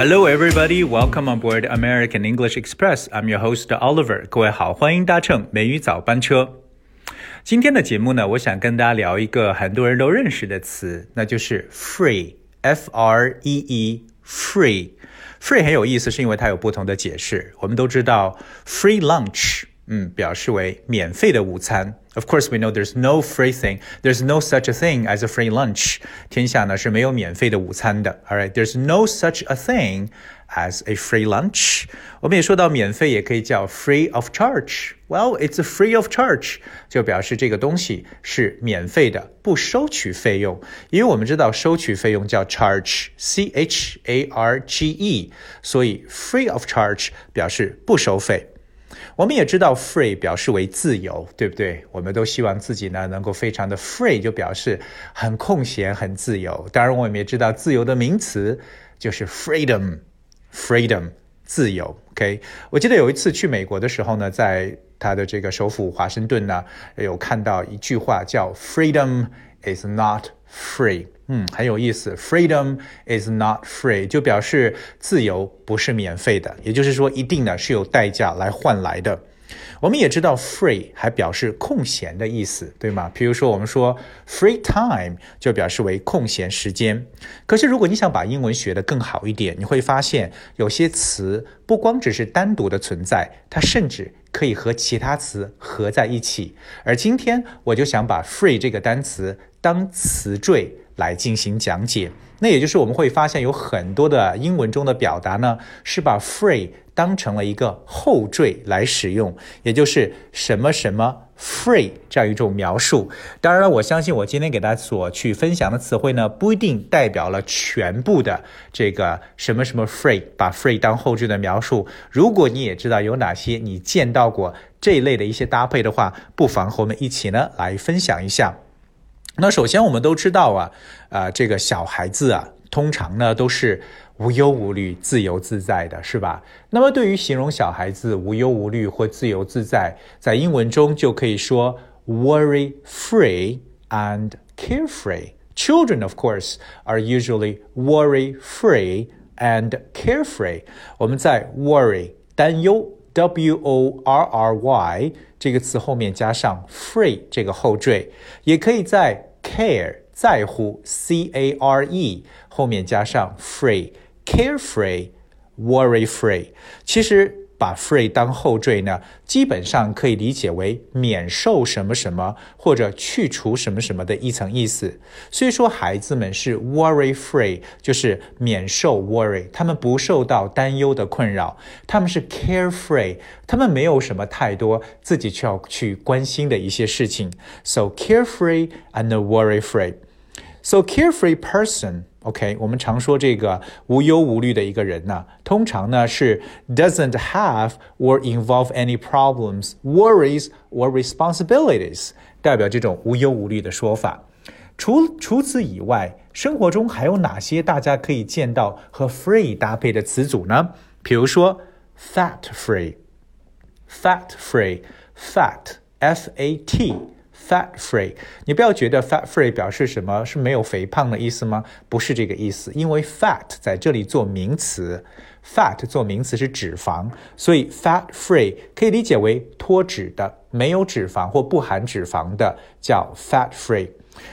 Hello, everybody. Welcome on board American English Express. I'm your host Oliver. 各位好，欢迎搭乘美语早班车。今天的节目呢，我想跟大家聊一个很多人都认识的词，那就是 free。F R E E free。free 很有意思，是因为它有不同的解释。我们都知道 free lunch，嗯，表示为免费的午餐。Of course, we know there's no free thing. There's no such a thing as a free lunch. 天下呢是没有免费的午餐的。All right, there's no such a thing as a free lunch. 我们也说到免费也可以叫 free of charge. Well, it's a free of charge，就表示这个东西是免费的，不收取费用。因为我们知道收取费用叫 charge，c h a r g e，所以 free of charge 表示不收费。 我们也知道，free 表示为自由，对不对？我们都希望自己呢能够非常的 free，就表示很空闲、很自由。当然，我们也知道，自由的名词就是 freedom，freedom，自由。OK，我记得有一次去美国的时候呢，在它的这个首府华盛顿呢，有看到一句话叫 “freedom is not free”。嗯，很有意思，freedom is not free 就表示自由不是免费的，也就是说，一定呢是有代价来换来的。我们也知道，free 还表示空闲的意思，对吗？比如说，我们说 free time 就表示为空闲时间。可是，如果你想把英文学得更好一点，你会发现有些词不光只是单独的存在，它甚至可以和其他词合在一起。而今天，我就想把 free 这个单词当词缀。来进行讲解，那也就是我们会发现有很多的英文中的表达呢，是把 free 当成了一个后缀来使用，也就是什么什么 free 这样一种描述。当然了，我相信我今天给大家所去分享的词汇呢，不一定代表了全部的这个什么什么 free，把 free 当后缀的描述。如果你也知道有哪些你见到过这一类的一些搭配的话，不妨和我们一起呢来分享一下。那首先我们都知道啊，啊，这个小孩子啊，通常呢都是无忧无虑、自由自在的，是吧？那么对于形容小孩子无忧无虑或自由自在，在英文中就可以说 worry free and carefree。Children, of course, are usually worry free and carefree。我们在 worry 担忧 w o r r y 这个词后面加上 free 这个后缀，也可以在 care 在乎 c a r e 后面加上 free，carefree，worry free。其实。把 free 当后缀呢，基本上可以理解为免受什么什么或者去除什么什么的一层意思。所以说，孩子们是 worry free，就是免受 worry，他们不受到担忧的困扰。他们是 carefree，他们没有什么太多自己需要去关心的一些事情。So carefree and worry free. So carefree person. OK，我们常说这个无忧无虑的一个人呢，通常呢是 doesn't have or involve any problems, worries or responsibilities，代表这种无忧无虑的说法。除除此以外，生活中还有哪些大家可以见到和 free 搭配的词组呢？比如说 fat free，fat free，fat，f a t。 Fat free，你不要觉得 fat free 表示什么是没有肥胖的意思吗？不是这个意思，因为 fat 在这里做名词，fat 做名词是脂肪，所以 fat free 可以理解为脱脂的、没有脂肪或不含脂肪的，叫 fat free。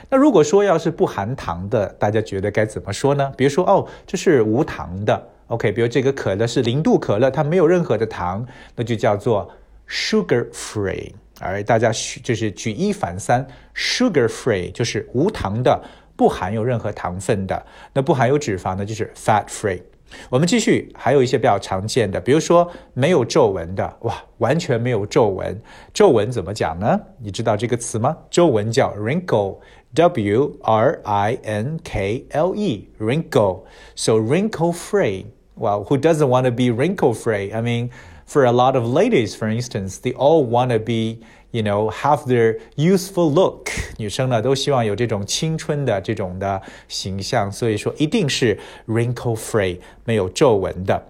那如果说要是不含糖的，大家觉得该怎么说呢？比如说哦，这是无糖的，OK，比如这个可乐是零度可乐，它没有任何的糖，那就叫做 sugar free。而大家举就是举一反三，sugar free 就是无糖的，不含有任何糖分的。那不含有脂肪呢，就是 fat free。我们继续，还有一些比较常见的，比如说没有皱纹的，哇，完全没有皱纹。皱纹怎么讲呢？你知道这个词吗？皱纹叫 wrinkle，w r i n k l e，wrinkle。So wrinkle free。Well, who doesn't want to be wrinkle free? I mean. for a lot of ladies, for instance, they all want to be, you know, have their youthful look。女生呢都希望有这种青春的这种的形象，所以说一定是 wrinkle free，没有皱纹的。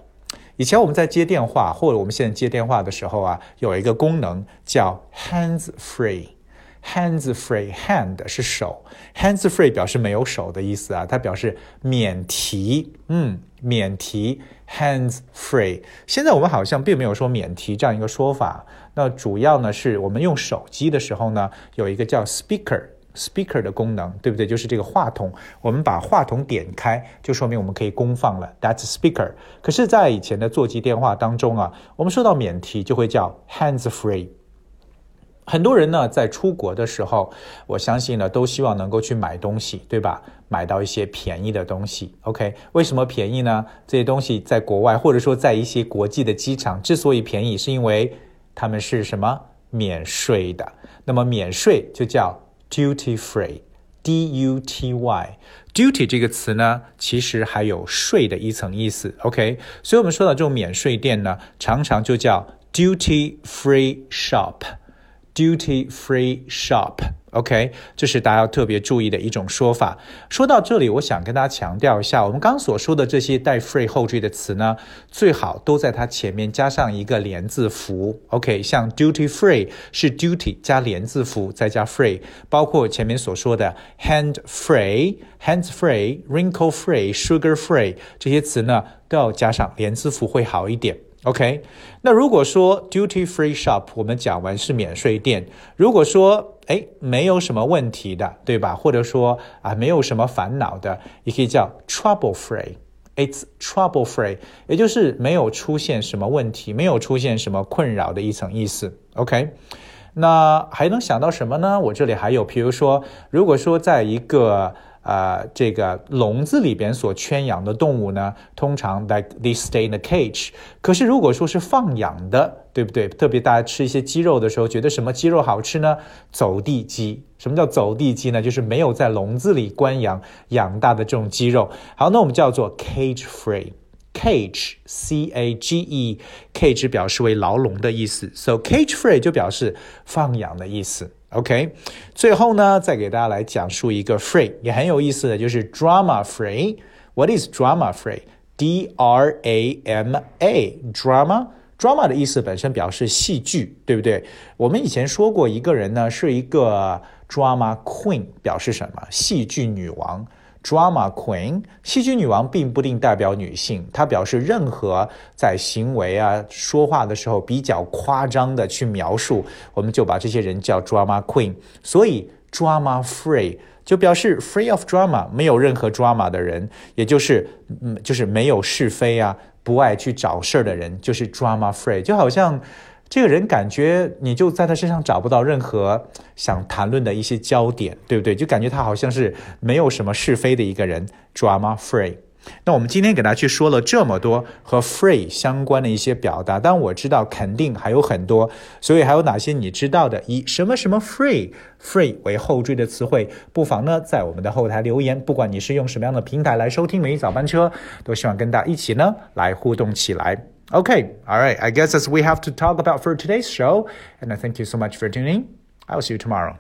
以前我们在接电话，或者我们现在接电话的时候啊，有一个功能叫 hands free。 Hands free hand 是手，hands free 表示没有手的意思啊，它表示免提，嗯，免提 hands free。现在我们好像并没有说免提这样一个说法，那主要呢是我们用手机的时候呢，有一个叫 speaker speaker 的功能，对不对？就是这个话筒，我们把话筒点开，就说明我们可以公放了，that's speaker。可是，在以前的座机电话当中啊，我们说到免提就会叫 hands free。很多人呢，在出国的时候，我相信呢，都希望能够去买东西，对吧？买到一些便宜的东西。OK，为什么便宜呢？这些东西在国外，或者说在一些国际的机场，之所以便宜，是因为他们是什么免税的。那么免税就叫 duty free，D U T Y。duty 这个词呢，其实还有税的一层意思。OK，所以我们说到这种免税店呢，常常就叫 duty free shop。Duty free shop，OK，这是大家要特别注意的一种说法。说到这里，我想跟大家强调一下，我们刚所说的这些带 free 后缀的词呢，最好都在它前面加上一个连字符。OK，像 duty free 是 duty 加连字符再加 free，包括前面所说的 hand free、hands free、wrinkle free、sugar free 这些词呢，都要加上连字符会好一点。OK，那如果说 duty free shop，我们讲完是免税店。如果说哎没有什么问题的，对吧？或者说啊没有什么烦恼的，也可以叫 trouble free。It's trouble free，也就是没有出现什么问题，没有出现什么困扰的一层意思。OK，那还能想到什么呢？我这里还有，比如说，如果说在一个呃，这个笼子里边所圈养的动物呢，通常 like they stay in a cage。可是如果说是放养的，对不对？特别大家吃一些鸡肉的时候，觉得什么鸡肉好吃呢？走地鸡。什么叫走地鸡呢？就是没有在笼子里关养养大的这种鸡肉。好，那我们叫做 cage free。cage c a g e cage 表示为牢笼的意思，so cage free 就表示放养的意思。OK，最后呢，再给大家来讲述一个 free 也很有意思的就是 drama free。What is drama free？D R A M A drama drama 的意思本身表示戏剧，对不对？我们以前说过，一个人呢是一个 drama queen，表示什么？戏剧女王。Drama queen，戏剧女王并不定代表女性，她表示任何在行为啊、说话的时候比较夸张的去描述，我们就把这些人叫 drama queen。所以 drama free 就表示 free of drama，没有任何 drama 的人，也就是嗯，就是没有是非啊，不爱去找事儿的人，就是 drama free，就好像。这个人感觉你就在他身上找不到任何想谈论的一些焦点，对不对？就感觉他好像是没有什么是非的一个人，drama free。那我们今天给大家去说了这么多和 free 相关的一些表达，但我知道肯定还有很多，所以还有哪些你知道的以什么什么 free free 为后缀的词汇，不妨呢在我们的后台留言。不管你是用什么样的平台来收听《美语早班车》，都希望跟大家一起呢来互动起来。Okay, all right. I guess as we have to talk about for today's show. And I thank you so much for tuning. I will see you tomorrow.